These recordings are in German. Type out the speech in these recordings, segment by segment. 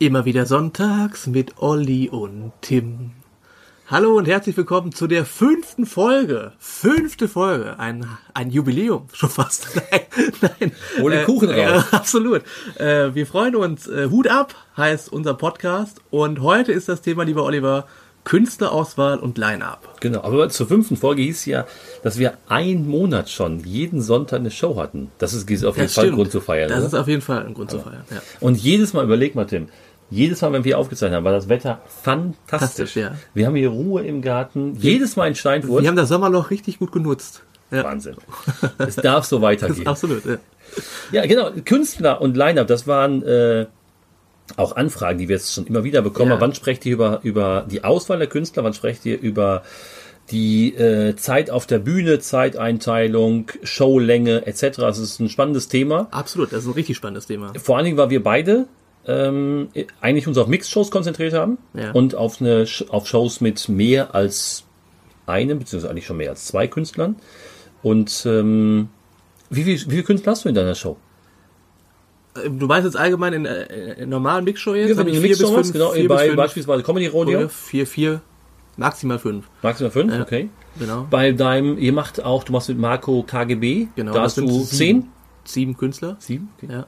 Immer wieder sonntags mit Olli und Tim. Hallo und herzlich willkommen zu der fünften Folge. Fünfte Folge. Ein, ein Jubiläum, schon fast. Nein, nein. Hol den Äh, Kuchen raus. äh, absolut. Äh, wir freuen uns. Äh, Hut ab heißt unser Podcast. Und heute ist das Thema, lieber Oliver, Künstlerauswahl und Line-Up. Genau, aber zur fünften Folge hieß ja, dass wir einen Monat schon jeden Sonntag eine Show hatten. Das ist ist auf jeden Das Fall stimmt. Grund zu feiern. Das oder? ist auf jeden Fall ein Grund zu feiern. Ja. Und jedes Mal, überleg mal, Tim, jedes Mal, wenn wir aufgezeichnet haben, war das Wetter fantastisch. Ja. Wir haben hier Ruhe im Garten. Jedes Mal in Steinfurt. Wir haben das Sommerloch richtig gut genutzt. Ja. Wahnsinn. Es darf so weitergehen. Absolut. Ja. Ja, genau. Künstler und Line-Up, das waren äh, auch Anfragen, die wir jetzt schon immer wieder bekommen. Ja. Wann sprecht ihr über, über die Auswahl der Künstler? Wann sprecht ihr über die äh, Zeit auf der Bühne, Zeiteinteilung, Showlänge etc.? Das ist ein spannendes Thema. Absolut. Das ist ein richtig spannendes Thema. Vor allen Dingen, weil wir beide ähm, eigentlich uns auf Mixed-Shows konzentriert haben Ja. und auf, eine, auf Shows mit mehr als einem, beziehungsweise eigentlich schon mehr als zwei Künstlern. Und ähm, wie, viel, wie viele Künstler hast du in deiner Show? Du meinst jetzt allgemein in, äh, in normalen Mixshow jetzt? Ja, wenn ich vier bis fünf, genau, vier bei bis fünf beispielsweise Comedy Rodeo. Vier, vier, maximal fünf. Maximal fünf, Ja. okay. Genau. Bei deinem, ihr macht auch, du machst mit Marco KGB, Genau, da hast du sieben. zehn? Sieben Künstler. Sieben? Okay. Ja.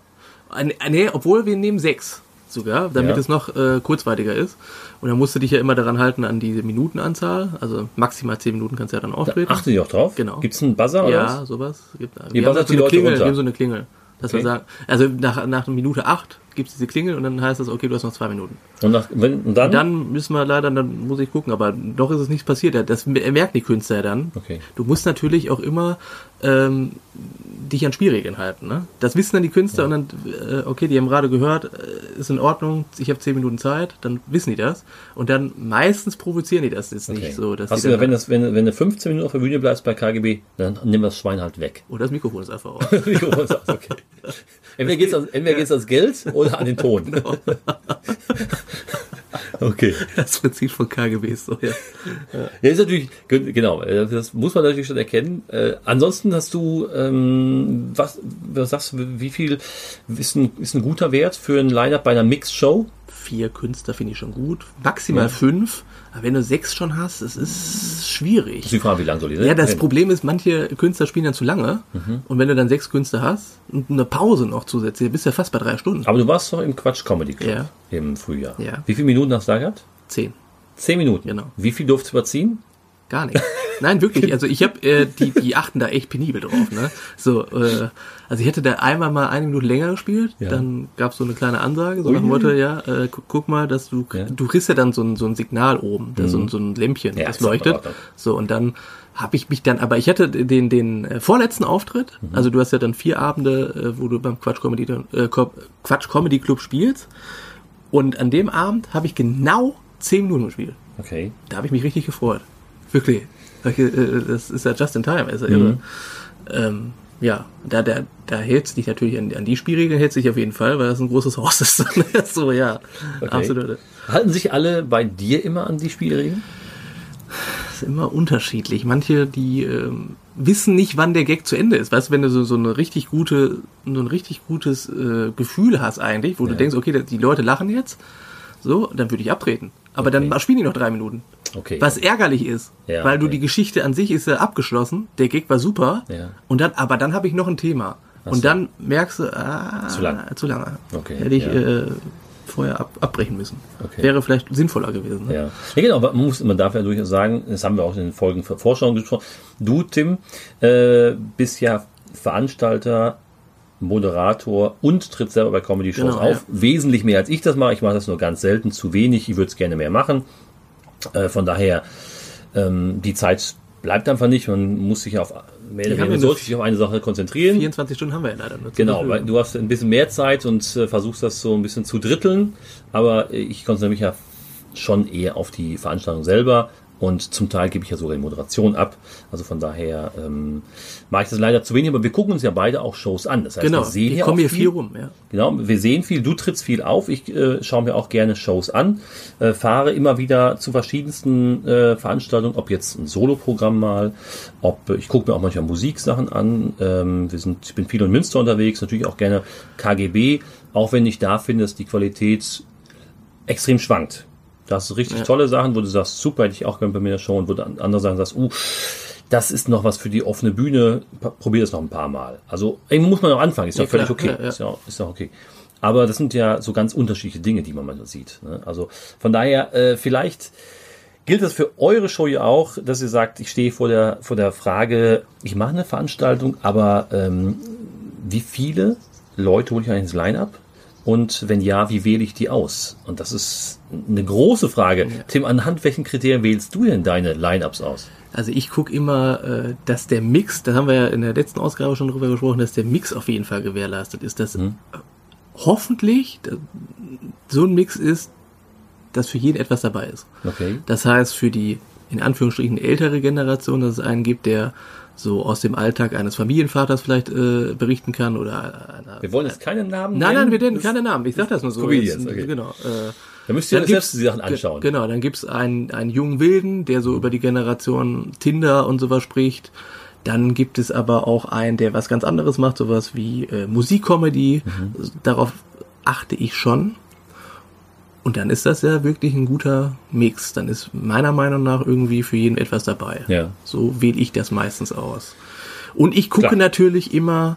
Äh, Nee, obwohl wir nehmen sechs sogar, damit Ja. es noch äh, kurzweitiger ist. Und dann musst du dich ja immer daran halten an diese Minutenanzahl. Also maximal zehn Minuten kannst du ja dann auftreten. Achten die auch drauf? Genau. Gibt's einen Buzzer oder ja, was? sowas. Gibt, Ihr wir haben buzzert so die eine Leute Klingel, runter. wir haben so eine Klingel. Dass wir Okay. sagen, also nach, nach Minute acht gibt es diese Klingel und dann heißt das, okay, du hast noch zwei Minuten. Und, nach, wenn, und dann? Dann müssen wir leider, dann muss ich gucken, aber doch ist es nichts passiert. Das merken die Künstler ja dann. Okay. Du musst natürlich auch immer ähm, dich an Spielregeln halten. Ne? Das wissen dann die Künstler und dann, äh, okay, die haben gerade gehört, äh, ist in Ordnung, ich habe zehn Minuten Zeit, dann wissen die das. Und dann meistens provozieren die das jetzt Okay. nicht so. Dass Hast du, wenn, das, wenn, wenn du 15 Minuten auf der Bühne bleibst bei KGB, dann nimm das Schwein halt weg. oh, das Mikrofon ist einfach aus. okay. Entweder geht's ans, entweder geht's ans Geld oder an den Ton. Genau. okay. Das Prinzip von KGB ist so, ja. Ja, ist natürlich, genau, das muss man natürlich schon erkennen. Äh, ansonsten hast du, ähm, was, was sagst du, wie viel ist ein, ist ein guter Wert für ein Line-Up bei einer Mix-Show? Vier Künstler finde ich schon gut. Maximal fünf. Aber wenn du sechs schon hast, es ist schwierig. Sie fragen, wie lange soll die sein? Ja, das Problem ist, manche Künstler spielen dann zu lange. Mhm. Und wenn du dann sechs Künstler hast und eine Pause noch zusätzlich, bist du ja fast bei drei Stunden. Aber du warst doch im Quatsch Comedy Club Ja. im Frühjahr. Ja. Wie viele Minuten hast du da gehabt? Zehn. Zehn Minuten. Genau. Wie viel durfst du überziehen? Gar nicht. Nein, wirklich. Also ich habe, äh, die, die achten da echt penibel drauf. Ne? So, äh, also ich hätte da einmal mal eine Minute länger gespielt, Ja. dann gab es so eine kleine Ansage, so nach dem Motto, ja, äh, gu guck mal, dass du, Ja. du kriegst ja dann so ein, so ein Signal oben, da so, ein, so ein Lämpchen, Ja, das leuchtet. So, und dann habe ich mich dann, aber ich hatte den, den äh, vorletzten Auftritt, Mhm. also du hast ja dann vier Abende, äh, wo du beim Quatsch Comedy, äh, Quatsch Comedy Club spielst. Und an dem Abend habe ich genau zehn Minuten gespielt. Okay. Da habe ich mich richtig gefreut. Wirklich. Ich, äh, Das ist ja just in time. Ist ja irre. Ähm, ja, da, da, da hält sich natürlich an, an die Spielregeln hält sich auf jeden Fall, weil das ein großes Haus ist. so, ja. Okay. Absolut. Halten sich alle bei dir immer an die Spielregeln? Das ist immer unterschiedlich. Manche, die ähm, wissen nicht, wann der Gag zu Ende ist. Weißt du, wenn du so, so eine richtig gute, so ein richtig gutes äh, Gefühl hast eigentlich, wo du Ja. denkst, okay, die Leute lachen jetzt, so, dann würde ich abtreten. Aber dann spielen die noch drei Minuten. Okay. Was ärgerlich ist, Ja, weil du okay. die Geschichte an sich ist ja abgeschlossen, der Gag war super, Ja. und dann, aber dann habe ich noch ein Thema. Ach und so. dann merkst du, ah, Zu lang. zu lange. Okay, Hätte ich ja. äh, vorher ab, abbrechen müssen. Okay. Wäre vielleicht sinnvoller gewesen. Ne? Ja. ja, genau, aber man, muss, man darf ja durchaus sagen, das haben wir auch in den Folgen für Vorschau gesprochen. Du, Tim, äh, bist ja Veranstalter, Moderator und tritt selber bei Comedy-Shows Genau, auf. Wesentlich mehr als ich das mache. Ich mache das nur ganz selten, zu wenig. Ich würde es gerne mehr machen. Äh, von daher, ähm, die Zeit bleibt einfach nicht. Man muss sich auf, mehr oder weniger sollte sich auf eine Sache konzentrieren. 24 Stunden haben wir ja leider nur. Genau, weil du hast ein bisschen mehr Zeit und äh, versuchst das so ein bisschen zu dritteln, aber äh, ich konzentriere mich ja schon eher auf die Veranstaltung selber. Und zum Teil gebe ich ja sogar die Moderation ab. Also von daher ähm, mache ich das leider zu wenig, aber wir gucken uns ja beide auch Shows an. Das heißt, Genau, wir sehen ich komme hier viel rum, ja. Genau, wir sehen viel, du trittst viel auf, ich äh, schaue mir auch gerne Shows an, äh, fahre immer wieder zu verschiedensten äh, Veranstaltungen, ob jetzt ein Soloprogramm mal, ob ich gucke mir auch manchmal Musiksachen an. Ähm, wir sind, ich bin viel in Münster unterwegs, natürlich auch gerne KGB, auch wenn ich da finde, dass die Qualität extrem schwankt. Da hast du richtig Ja. tolle Sachen, wo du sagst, super, hätte ich auch gerne bei mir der Show, und wo du an- andere Sachen sagst, uh, das ist noch was für die offene Bühne, probier das noch ein paar Mal. Also, irgendwo muss man auch anfangen, ist ja, Ja, völlig klar, okay. ja, ja. Ist, ja, ist ja okay. Aber das sind ja so ganz unterschiedliche Dinge, die man manchmal sieht. Ne? Also von daher, äh, vielleicht gilt das für eure Show ja auch, dass ihr sagt, ich stehe vor der, vor der Frage, ich mache eine Veranstaltung, aber ähm, wie viele Leute hole ich eigentlich ins Line-Up? Und wenn ja, wie wähle ich die aus? Und das ist eine große Frage. Tim, anhand welchen Kriterien wählst du denn deine Line-Ups aus? Also ich gucke immer, äh, dass der Mix, da haben wir ja in der letzten Ausgabe schon drüber gesprochen, dass der Mix auf jeden Fall gewährleistet ist, dass äh, hoffentlich so ein Mix ist, dass für jeden etwas dabei ist. Okay. Das heißt, für die in Anführungsstrichen ältere Generation, dass es einen gibt, der so aus dem Alltag eines Familienvaters vielleicht äh, berichten kann oder einer, Wir wollen jetzt keinen Namen Nein, nein, wir nennen Das- keine Namen. Ich sag das nur so. Jetzt, okay. Genau. Äh, Da müsst ihr dann selbst die Sachen anschauen. Genau, dann gibt's einen, einen jungen Wilden, der so über die Generation Tinder und sowas spricht. Dann gibt es aber auch einen, der was ganz anderes macht, sowas wie äh, Musikcomedy. Mhm. Darauf achte ich schon. Und dann ist das ja wirklich ein guter Mix. Dann ist meiner Meinung nach irgendwie für jeden etwas dabei. Ja. So wähle ich das meistens aus. Und ich gucke Klar. natürlich immer,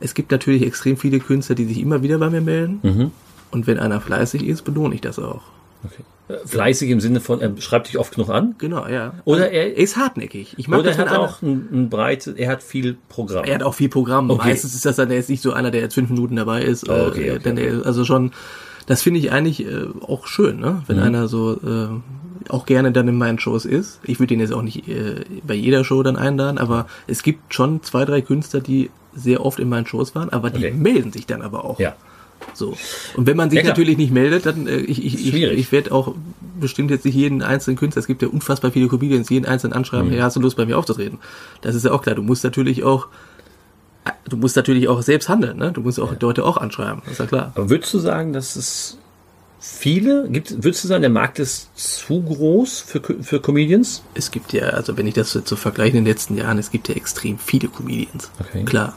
es gibt natürlich extrem viele Künstler, die sich immer wieder bei mir melden. Mhm. Und wenn einer fleißig ist, belohne ich das auch. Okay. Fleißig im Sinne von, er schreibt dich oft genug an. Genau, ja. Oder Also, er- ist hartneckig. Ich mag Oder das, er hat auch ein, ein breit, er hat viel Programm. er hat auch viel Programm. Okay. Meistens ist das dann, der ist nicht so einer, der jetzt fünf Minuten dabei ist. Oh, äh, okay, okay, denn der, also schon, das finde ich eigentlich äh, auch schön, ne? Mhm. Wenn einer so äh, auch gerne dann in meinen Shows ist. Ich würde ihn jetzt auch nicht äh, bei jeder Show dann einladen, aber es gibt schon zwei, drei Künstler, die sehr oft in meinen Shows waren, aber die Okay. melden sich dann aber auch. ja. So. Und wenn man sich Ja, natürlich nicht meldet, dann äh, ich, ich, ich, Schwierig. ich werde auch bestimmt jetzt nicht jeden einzelnen Künstler, es gibt ja unfassbar viele Comedians, jeden einzelnen anschreiben, Mhm. hey, hast du Lust bei mir aufzutreten? Das ist ja auch klar. Du musst natürlich auch du musst natürlich auch selbst handeln, ne? Du musst auch Leute auch anschreiben, ist ja klar. Aber würdest du sagen, dass es viele gibt, würdest du sagen, der Markt ist zu groß für, für Comedians? Es gibt ja, also wenn ich das jetzt so vergleiche in den letzten Jahren, es gibt ja extrem viele Comedians. Okay. Klar.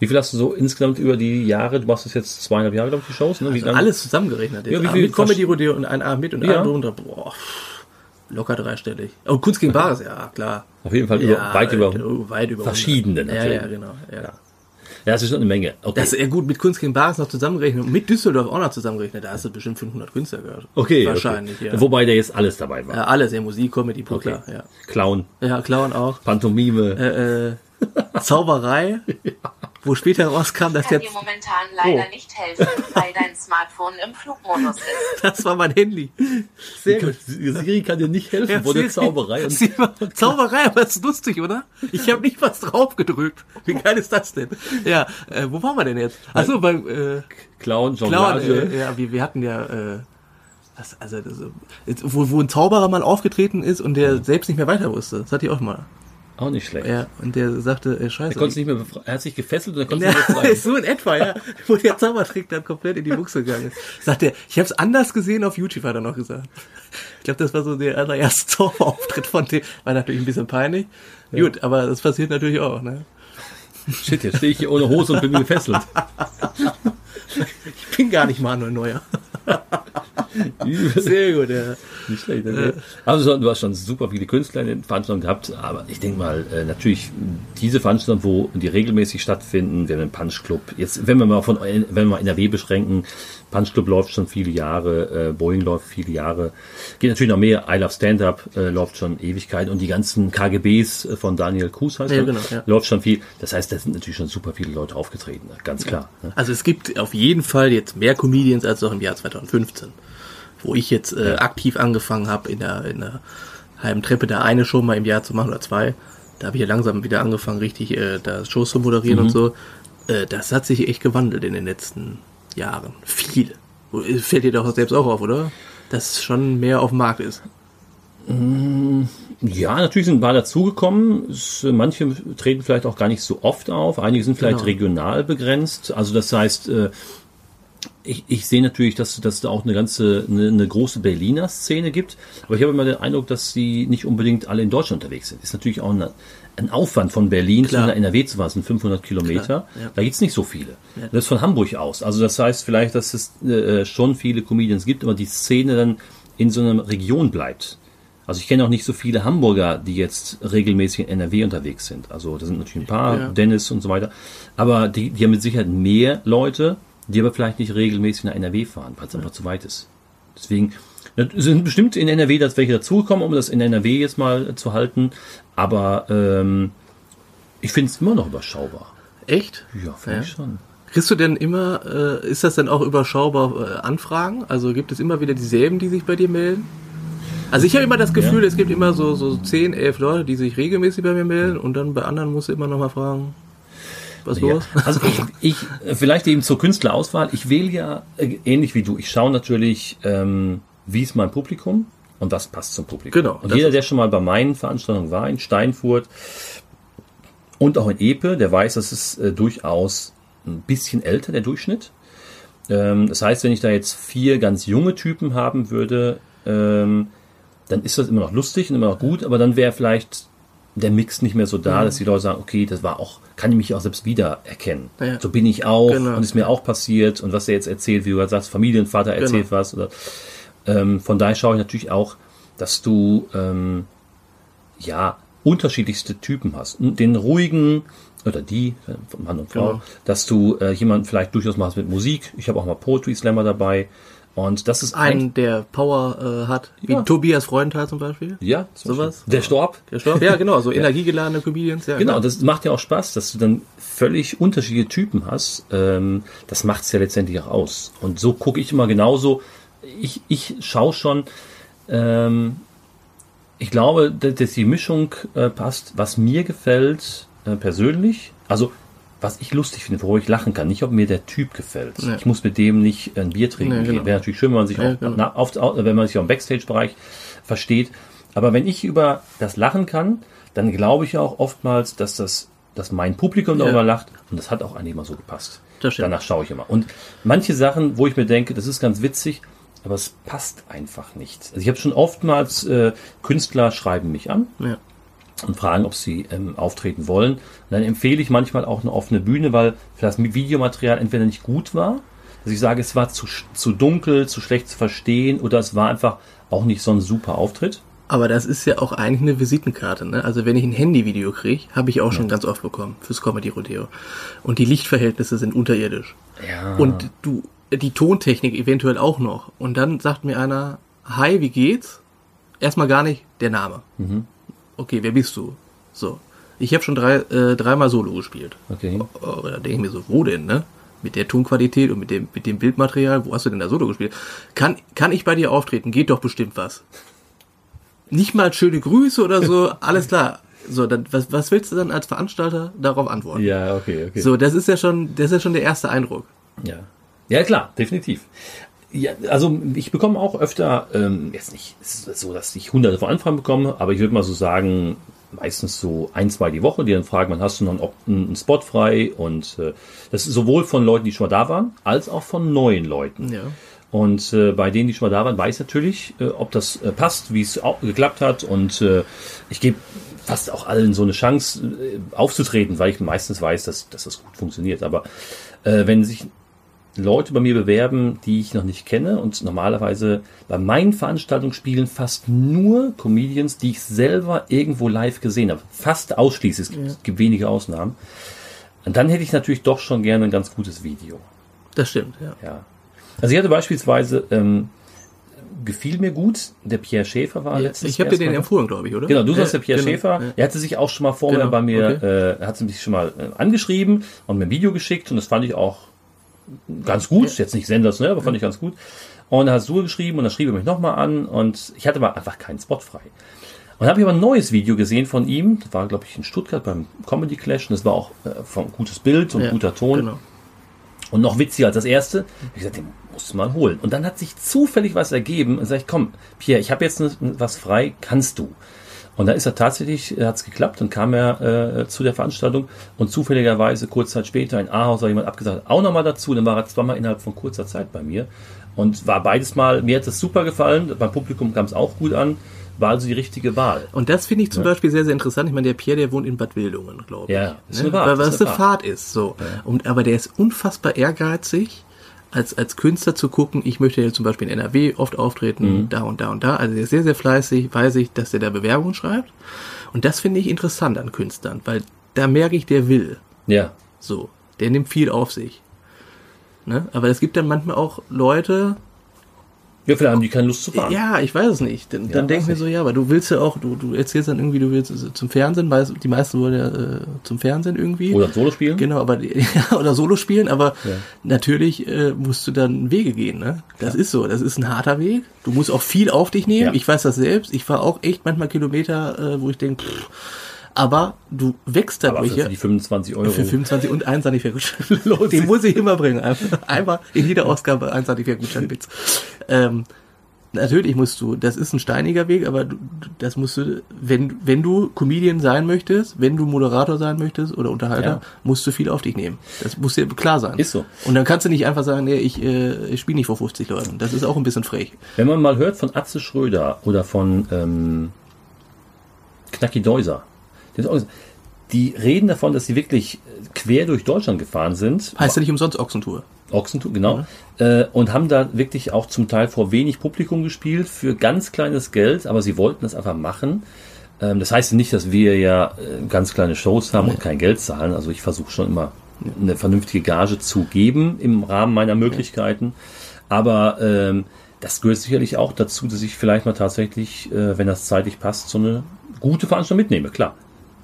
Wie viel hast du so insgesamt über die Jahre, du machst das jetzt zweieinhalb Jahre, glaube ich, die Shows, ne? Wie Also lange? alles zusammengerechnet. Ja, wie viel mit Comedy Rodeo und ein Abend mit und Ja. ein drunter. Boah, locker dreistellig. Oh, Kunst gegen Bares, ja, klar. Auf jeden Fall über, Ja, weit über. weit über verschiedene 100. Ja, natürlich. ja, genau. Ja. Ja, das ist schon eine Menge. Okay. Das ist ja gut, mit Kunst gegen Bares noch zusammengerechnet und mit Düsseldorf auch noch zusammengerechnet. Da hast du bestimmt 500 Künstler gehört. okay. Wahrscheinlich, okay. ja. Wobei da jetzt alles dabei war. ja. Alles, ja, Musik, Comedy, pur Okay. ja. Clown, Ja, Clown auch. Pantomime. Äh, äh, Zauberei, wo später rauskam, dass kann der, dir momentan leider Oh. nicht helfen, weil dein Smartphone im Flugmodus ist. das war mein Handy. Sehr gut. Siri kann dir nicht helfen, wo der Zauberei und Sie- Zauberei, aber das ist lustig, oder? Ich habe nicht was drauf gedrückt. Wie geil ist das denn? Ja, äh, wo waren wir denn jetzt? Achso, beim äh, Clown, Clown. Jonglage. Äh, ja, wir, wir hatten ja, äh, was, also das, jetzt, wo, wo ein Zauberer mal aufgetreten ist und der selbst nicht mehr weiter wusste. Das hatte ich auch mal. Auch nicht schlecht. Ja, und der sagte, äh, scheiße. Er konnte nicht mehr befreien. Er hat sich gefesselt und er konnte Ja, nicht mehr befreien. so in etwa, ja. Wo der Zaubertrick dann komplett in die Buchse gegangen ist. Sagt er, ich habe es anders gesehen auf YouTube, hat er noch gesagt. Ich glaube, das war so der allererste Zauberauftritt von dem. War natürlich ein bisschen peinlich. Gut, aber das passiert natürlich auch, ne? Shit, jetzt stehe ich hier ohne Hose und bin gefesselt. Ich bin gar nicht Manuel Neuer. Sehr gut, ja. Nicht schlecht. Ne? Also du hast schon super viele Künstler in den Veranstaltungen gehabt, aber ich denke mal, äh, natürlich diese Veranstaltungen, wo die regelmäßig stattfinden, wir haben den Punch Club, jetzt wenn wir mal von wenn wir mal NRW beschränken, Punch Club läuft schon viele Jahre, äh, Boeing läuft viele Jahre, geht natürlich noch mehr, I Love Stand Up äh, läuft schon Ewigkeit und die ganzen KGBs äh, von Daniel Kuhs heißt Ja, er, genau, ja. läuft schon viel. Das heißt, da sind natürlich schon super viele Leute aufgetreten, ganz klar. Ne? Also es gibt auf jeden Fall jetzt mehr Comedians als noch im Jahr 2015. Wo ich jetzt äh, aktiv angefangen habe, in der, in der halben Treppe da eine Show mal im Jahr zu machen oder zwei. Da habe ich ja langsam wieder angefangen, richtig äh, da Shows zu moderieren und so. Äh, das hat sich echt gewandelt in den letzten Jahren. Viel. Fällt dir doch selbst auch auf, oder? Dass schon mehr auf dem Markt ist. Ja, natürlich sind ein paar dazugekommen. Manche treten vielleicht auch gar nicht so oft auf. Einige sind vielleicht Genau. regional begrenzt. Also das heißt, äh, ich, ich sehe natürlich, dass, dass es da auch eine ganze, eine, eine große Berliner Szene gibt. Aber ich habe immer den Eindruck, dass die nicht unbedingt alle in Deutschland unterwegs sind. Ist natürlich auch eine, ein Aufwand von Berlin Klar. zu einer NRW zu fahren. Sind 500 Kilometer. Ja. Da gibt's nicht so viele. Das ist von Hamburg aus. Also das heißt vielleicht, dass es äh, schon viele Comedians gibt, aber die Szene dann in so einer Region bleibt. Also ich kenne auch nicht so viele Hamburger, die jetzt regelmäßig in NRW unterwegs sind. Also da sind natürlich ein paar, Ja. Dennis und so weiter. Aber die, die haben mit Sicherheit mehr Leute, die aber vielleicht nicht regelmäßig nach NRW fahren, weil es einfach zu weit ist. Deswegen es sind bestimmt in NRW das welche dazugekommen, um das in NRW jetzt mal zu halten. Aber ähm, ich finde es immer noch überschaubar. Echt? Ja, finde Ja. ich schon. Kriegst du denn immer, äh, ist das denn auch überschaubar äh, Anfragen? Also gibt es immer wieder dieselben, die sich bei dir melden? Also ich habe immer das Gefühl, Ja. es gibt immer so, so 10, 11 Leute, die sich regelmäßig bei mir melden und dann bei anderen musst du immer noch mal fragen, was Ja. los? Also ich, ich, vielleicht eben zur Künstlerauswahl. Ich wähle ja äh, ähnlich wie du. Ich schaue natürlich, ähm, wie ist mein Publikum und was passt zum Publikum. Genau, Und das jeder, ist- der schon mal bei meinen Veranstaltungen war, in Steinfurt und auch in Epe, der weiß, dass es äh, durchaus ein bisschen älter, der Durchschnitt. Ähm, das heißt, wenn ich da jetzt vier ganz junge Typen haben würde, ähm, dann ist das immer noch lustig und immer noch gut, aber dann wäre vielleicht der Mix nicht mehr so da, dass die Leute sagen, okay, das war auch, kann ich mich auch selbst wiedererkennen. Ja. So bin ich auch Genau. und ist mir auch passiert und was er jetzt erzählt, wie du gerade sagst, Familienvater erzählt Genau. was. Oder, ähm, von daher schaue ich natürlich auch, dass du ähm, ja unterschiedlichste Typen hast. Den ruhigen oder die, äh, Mann und Frau, Genau. dass du äh, jemanden vielleicht durchaus machst mit Musik. Ich habe auch mal Poetry Slammer dabei. Und das ist ein, der Power äh, hat, wie Ja. Tobias Freudenthal zum Beispiel. ja, zum Sowas? Beispiel. Der Storb. Der Stoff? Ja, genau, so energiegeladene Comedians. Ja, Genau, klar. das macht ja auch Spaß, dass du dann völlig unterschiedliche Typen hast. Ähm, das macht es ja letztendlich auch aus. Und so gucke ich immer genauso. Ich, ich schaue schon, ähm, ich glaube, dass, die Mischung äh, passt, was mir gefällt äh, persönlich. Also, was ich lustig finde, worüber ich lachen kann. Nicht, ob mir der Typ gefällt. Ja. Ich muss mit dem nicht ein Bier trinken Nee, genau. Wäre natürlich schön, wenn man sich Ja, auch, genau. na, auf, wenn man sich auch im Backstage-Bereich versteht. Aber wenn ich über das lachen kann, dann glaube ich auch oftmals, dass das, dass mein Publikum Ja. darüber lacht. Und das hat auch eigentlich immer so gepasst. Danach schaue ich immer. Und manche Sachen, wo ich mir denke, das ist ganz witzig, aber es passt einfach nicht. Also ich habe schon oftmals äh, Künstler schreiben mich an ja. und fragen, ob sie ähm, auftreten wollen. Und dann empfehle ich manchmal auch eine offene Bühne, weil für das Videomaterial entweder nicht gut war, dass ich sage, es war zu, zu dunkel, zu schlecht zu verstehen oder es war einfach auch nicht so ein super Auftritt. Aber das ist ja auch eigentlich eine Visitenkarte. Ne? Also wenn ich ein Handyvideo kriege, habe ich auch schon ganz oft bekommen fürs Comedy Rodeo. Und die Lichtverhältnisse sind unterirdisch. Ja. Und du, die Tontechnik eventuell auch noch. Und dann sagt mir einer, hi, wie geht's? Erstmal gar nicht der Name. Okay, wer bist du? So. Ich habe schon drei, äh, dreimal Solo gespielt. okay. Oh, da denke ich mir so, wo denn, ne? Mit der Tonqualität und mit dem, mit dem Bildmaterial, wo hast du denn da Solo gespielt? Kann, kann ich bei dir auftreten? Geht doch bestimmt was. Nicht mal schöne Grüße oder so, alles klar. So, dann, was, was willst du dann als Veranstalter darauf antworten? Ja, okay, okay. So, das ist ja schon, das ist ja schon der erste Eindruck. Ja. Ja, klar, definitiv. Ja, also ich bekomme auch öfter, ähm, jetzt nicht es ist so, dass ich hunderte von Anfragen bekomme, aber ich würde mal so sagen, meistens so ein, zwei die Woche, die dann fragen, wann hast du noch einen, Spot frei? Und äh, das ist sowohl von Leuten, die schon mal da waren, als auch von neuen Leuten. Ja. Und äh, bei denen, die schon mal da waren, weiß ich natürlich, äh, ob das äh, passt, wie es auch geklappt hat. Und äh, ich gebe fast auch allen so eine Chance äh, aufzutreten, weil ich meistens weiß, dass, dass das gut funktioniert. Aber äh, wenn sich Leute bei mir bewerben, die ich noch nicht kenne und normalerweise bei meinen Veranstaltungen spielen fast nur Comedians, die ich selber irgendwo live gesehen habe. Fast ausschließlich. Es gibt, es gibt wenige Ausnahmen. Und dann hätte ich natürlich doch schon gerne ein ganz gutes Video. Das stimmt, ja. Ja. Also ich hatte beispielsweise, ähm, gefiel mir gut, der Pierre Schäfer war letztes ich habe dir den empfohlen, glaube ich, oder? Genau, du sagst Ja, der Pierre genau, Schäfer. ja. Er hatte sich auch schon mal vorher Genau, bei mir, okay. äh, er hat mich schon mal äh, angeschrieben und mir ein Video geschickt und das fand ich auch ganz gut. Jetzt nicht sensationell, aber fand ich ganz gut. Und dann hast du geschrieben und dann schrieb er mich nochmal an und ich hatte aber einfach keinen Spot frei. Und habe ich aber ein neues Video gesehen von ihm. Das war, glaube ich, in Stuttgart beim Comedy Clash. Und das war auch äh, von gutes Bild und Ja, guter Ton. Genau. Und noch witziger als das erste. Ich gesagt, den musst du mal holen. Und dann hat sich zufällig was ergeben und sag ich, komm, Pierre, ich habe jetzt was frei, kannst du. Und dann ist er tatsächlich, hat es geklappt und kam er äh, zu der Veranstaltung und zufälligerweise kurz Zeit später in Ahaus hat jemand abgesagt, auch nochmal dazu, dann war er zweimal innerhalb von kurzer Zeit bei mir und war beides mal, mir hat es super gefallen, beim Publikum kam es auch gut an, war also die richtige Wahl. Und das finde ich zum Beispiel sehr, sehr interessant. Ich meine, der Pierre, der wohnt in Bad Wildungen, glaube ich. Ja, ist ne? Fahrt, Weil was eine Fahrt. Fahrt ist. So. Und, aber der ist unfassbar ehrgeizig, als, als Künstler zu gucken, ich möchte ja zum Beispiel in NRW oft auftreten, Mhm. da und da und da. Also der ist sehr, sehr fleißig, weiß ich, dass der da Bewerbungen schreibt. Und das finde ich interessant an Künstlern, weil da merke ich, der will. Ja, So. Der nimmt viel auf sich. Ne? Aber es gibt dann manchmal auch Leute, ja, vielleicht haben die keine Lust zu fahren. ja, ich weiß es nicht. Dann, Ja, dann denke ich mir so, ja, aber du willst ja auch, du, du erzählst dann irgendwie, du willst zum Fernsehen, weil die meisten wollen ja äh, zum Fernsehen irgendwie. Oder Solo spielen. Genau, aber ja, oder Solo spielen, aber Ja. natürlich äh, musst du dann Wege gehen, ne? Das ist so, das ist ein harter Weg. Du musst auch viel auf dich nehmen. Ja. Ich weiß das selbst. Ich fahre auch echt manchmal Kilometer, äh, wo ich denke, aber du wächst Aber dadurch für ja. die 25 Euro. Für 25 und ein Sanifair-Gutschein. Den muss ich immer bringen. Einfach- Einmal in jeder Ausgabe ein Sanifair-Gutschein-Witz. Ähm, natürlich musst du, das ist ein steiniger Weg, aber du- das musst du, wenn, wenn du Comedian sein möchtest, wenn du Moderator sein möchtest oder Unterhalter, Ja. musst du viel auf dich nehmen. Das muss dir klar sein. Ist so. Und dann kannst du nicht einfach sagen, nee, ich, äh, ich spiele nicht vor 50 Leuten. Das ist auch ein bisschen frech. Wenn man mal hört von Atze Schröder oder von ähm, Knacki Deuser, die, reden davon, dass sie wirklich quer durch Deutschland gefahren sind. Heißt ja nicht umsonst Ochsentour. Ochsentour, genau. Äh, und haben da wirklich auch zum Teil vor wenig Publikum gespielt, für ganz kleines Geld, aber sie wollten das einfach machen. Ähm, das heißt nicht, dass wir ja äh, ganz kleine Shows haben und kein Geld zahlen. Also ich versuche schon immer eine vernünftige Gage zu geben im Rahmen meiner Möglichkeiten. Aber ähm, das gehört sicherlich auch dazu, dass ich vielleicht mal tatsächlich, äh, wenn das zeitlich passt, so eine gute Veranstaltung mitnehme, klar.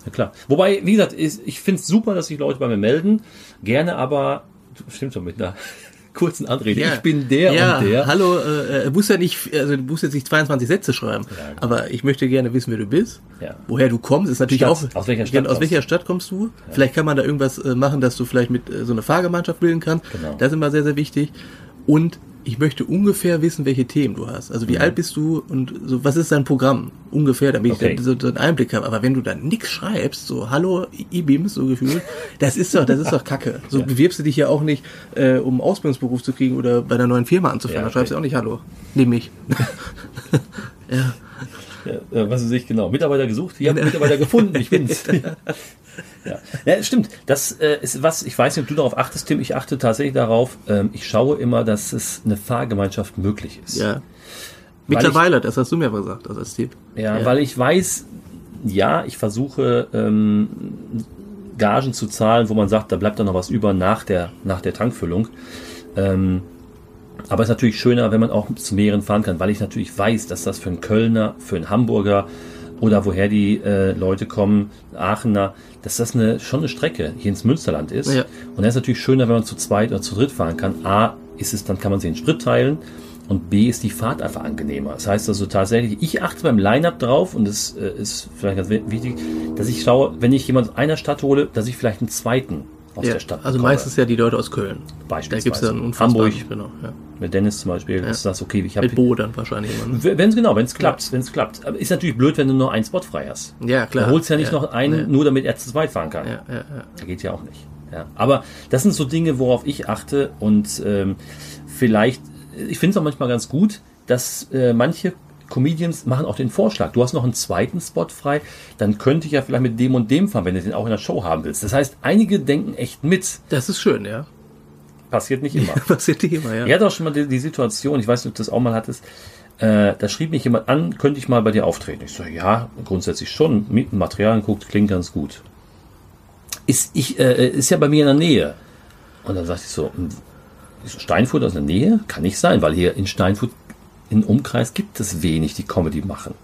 Ja, klar. Wobei, wie gesagt, ist, ich finde es super, dass sich Leute bei mir melden. Gerne aber, stimmt schon mit einer kurzen Anrede. Ich bin der ja, und der. Hallo, äh, äh, musst ja nicht, also du musst jetzt nicht 22 Sätze schreiben, Ja, genau. aber ich möchte gerne wissen, wer du bist. Ja. Woher du kommst, ist natürlich Stadt. auch. Aus welcher Stadt aus kommst welcher Stadt kommst du? Vielleicht kann man da irgendwas äh, machen, dass du vielleicht mit äh, so eine Fahrgemeinschaft bilden kannst. Genau. Das ist immer sehr, sehr wichtig. Und ich möchte ungefähr wissen, welche Themen du hast. Also wie Mhm. alt bist du und so, was ist dein Programm? Ungefähr, damit Okay. ich da so, so einen Einblick habe. Aber wenn du dann nix schreibst, so Hallo E-Beams, so gefühlt, das ist doch, das ist doch Kacke. So bewirbst du dich ja auch nicht, äh, um Ausbildungsberuf zu kriegen oder bei einer neuen Firma anzufangen. Ja, Da schreibst du okay. auch nicht Hallo. Nimm mich. ja. Ja, äh, was weiß ich, genau. Mitarbeiter gesucht, ich habe Mitarbeiter gefunden, ich bin's. ja. ja, stimmt. Das äh, ist was, ich weiß nicht, ob du darauf achtest, Tim, ich achte tatsächlich darauf, ähm, ich schaue immer, dass es eine Fahrgemeinschaft möglich ist. Ja. Mittlerweile, das hast du mir gesagt, das als Tipp. Ja, Ja. weil ich weiß, ja, ich versuche ähm, Gagen zu zahlen, wo man sagt, da bleibt dann noch was über nach der, nach der Tankfüllung. Ähm, aber es ist natürlich schöner, wenn man auch zu mehreren fahren kann, weil ich natürlich weiß, dass das für einen Kölner, für einen Hamburger oder woher die äh, Leute kommen, Aachener, dass das eine, schon eine Strecke hier ins Münsterland ist. Ja. Und da ist natürlich schöner, wenn man zu zweit oder zu dritt fahren kann. A, ist es, dann kann man sich den Sprit teilen. Und B ist die Fahrt einfach angenehmer. Das heißt also tatsächlich, ich achte beim Line-Up drauf und das äh, ist vielleicht ganz wichtig, dass ich schaue, wenn ich jemand aus einer Stadt hole, dass ich vielleicht einen zweiten aus Ja, der Stadt also bekomme. meistens ja die Leute aus Köln. Da Beispielsweise. gibt's dann unfassbar. Hamburg, Genau, ja. mit Dennis zum Beispiel, Ja. ist das okay. Ich habe Mit Bo dann wahrscheinlich immer. Ne? wenn es genau, wenn es klappt, wenn es klappt. Aber ist natürlich blöd, wenn du nur einen Spot frei hast. Ja, klar. Da holst du ja nicht noch einen, nur damit er zu zweit fahren kann. Ja, ja, ja. Geht ja auch nicht. Ja. Aber das sind so Dinge, worauf ich achte und ähm, vielleicht, ich finde es auch manchmal ganz gut, dass äh, manche Comedians machen auch den Vorschlag. Du hast noch einen zweiten Spot frei, dann könnte ich ja vielleicht mit dem und dem fahren, wenn du den auch in der Show haben willst. Das heißt, einige denken echt mit. Das ist schön, ja. Passiert nicht immer. Passiert nicht immer, ja. Ich hatte auch schon mal die, die Situation, ich weiß nicht, ob du das auch mal hattest, äh, da schrieb mich jemand an, könnte ich mal bei dir auftreten? Ich so, ja, grundsätzlich schon. Material guckt, klingt ganz gut. Ist, ich, äh, ist ja bei mir in der Nähe. Und dann sagte ich so, hm, Steinfurt aus der Nähe? Kann nicht sein, weil hier in Steinfurt im Umkreis gibt es wenig, die Comedy machen.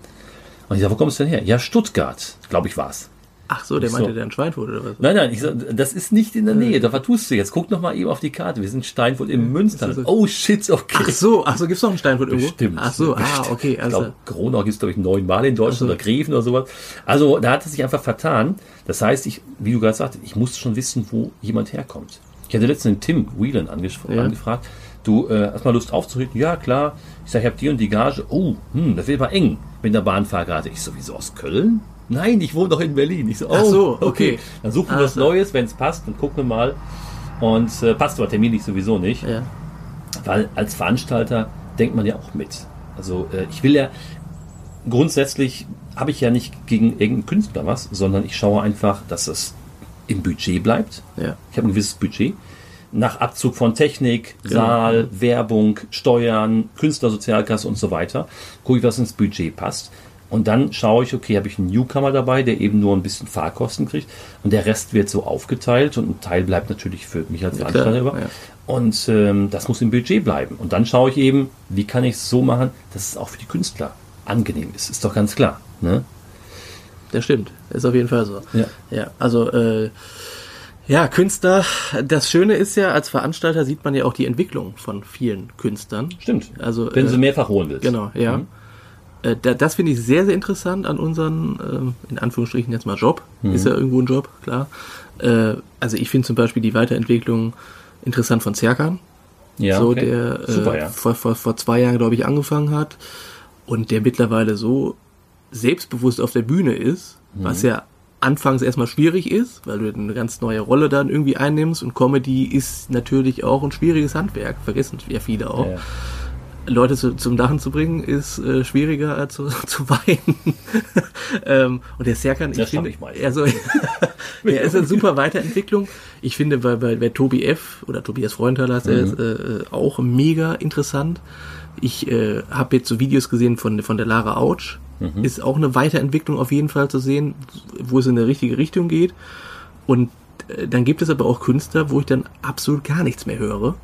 Und ich sage, wo kommst du denn her? Ja, Stuttgart, glaube ich, war's. Ach so, der so. meinte, der in Schweinfurt oder was? Nein, nein, ich sag, das ist nicht in der Nähe. Da was tust du jetzt? Guck noch mal eben auf die Karte. Wir sind Steinfurt im Münster. so. Oh shit, okay. Ach so, ach so, gibt's noch einen Steinfurt irgendwo? Bestimmt. Ach so, ah, okay, Ich also. glaube, Gronau gibt es, glaube ich, neunmal in Deutschland so. oder Greven oder sowas. Also da hat es sich einfach vertan. Das heißt, ich, wie du gerade sagst, ich muss schon wissen, wo jemand herkommt. Ich hatte letztens den Tim Whelan angef Ja. angefragt, du äh, hast mal Lust aufzureden? Ja, klar. Ich sage, ich habe die und die Gage. Oh, hm, das wird aber eng mit der Bahnfahrkarte. Ich sowieso aus Köln? Nein, ich wohne doch in Berlin. Ich so, oh, Ach so, okay. Dann suchen wir Ah, was so. Neues, wenn es passt, dann gucken wir mal. Und äh, passt aber terminlich sowieso nicht. Ja. Weil als Veranstalter denkt man ja auch mit. Also äh, ich will ja, grundsätzlich habe ich ja nicht gegen irgendeinen Künstler was, sondern ich schaue einfach, dass es im Budget bleibt. Ja. Ich habe ein gewisses Budget. Nach Abzug von Technik, Genau. Saal, Werbung, Steuern, Künstlersozialkasse und so weiter, gucke ich, was ins Budget passt. Und dann schaue ich, okay, habe ich einen Newcomer dabei, der eben nur ein bisschen Fahrkosten kriegt. Und der Rest wird so aufgeteilt und ein Teil bleibt natürlich für mich als Ja, Veranstalter klar, über. ja. Und ähm, das muss im Budget bleiben. Und dann schaue ich eben, wie kann ich es so machen, dass es auch für die Künstler angenehm ist. Ist doch ganz klar. Ne? Das stimmt. Ist auf jeden Fall so. Ja. Ja, also äh, ja, Künstler, das Schöne ist ja, als Veranstalter sieht man ja auch die Entwicklung von vielen Künstlern. Stimmt. Also, Wenn du äh, sie mehrfach holen willst. Genau, ja. Mhm. Äh, da, das finde ich sehr, sehr interessant an unseren, ähm, in Anführungsstrichen jetzt mal Job. Mhm. Ist ja irgendwo ein Job, klar. Äh, also ich finde zum Beispiel die Weiterentwicklung interessant von Zerkan. Ja, so okay. der äh, Super, ja. vor, vor, vor zwei Jahren, glaube ich, angefangen hat und der mittlerweile so selbstbewusst auf der Bühne ist, Mhm. was ja anfangs erstmal schwierig ist, weil du eine ganz neue Rolle dann irgendwie einnimmst und Comedy ist natürlich auch ein schwieriges Handwerk, vergessen ja viele auch. Ja, ja. Leute zu, zum Lachen zu bringen, ist äh, schwieriger als zu, zu weinen. ähm, und der Serkan, ich finde, also, er ist eine super Weiterentwicklung. Ich finde, bei, bei, bei Tobi F. oder Tobias Freundhaler ist er Mhm. ist, äh, auch mega interessant. Ich äh, habe jetzt so Videos gesehen von, von der Lara Autsch. Mhm. Ist auch eine Weiterentwicklung auf jeden Fall zu sehen, wo es in die richtige Richtung geht. Und äh, dann gibt es aber auch Künstler, wo ich dann absolut gar nichts mehr höre.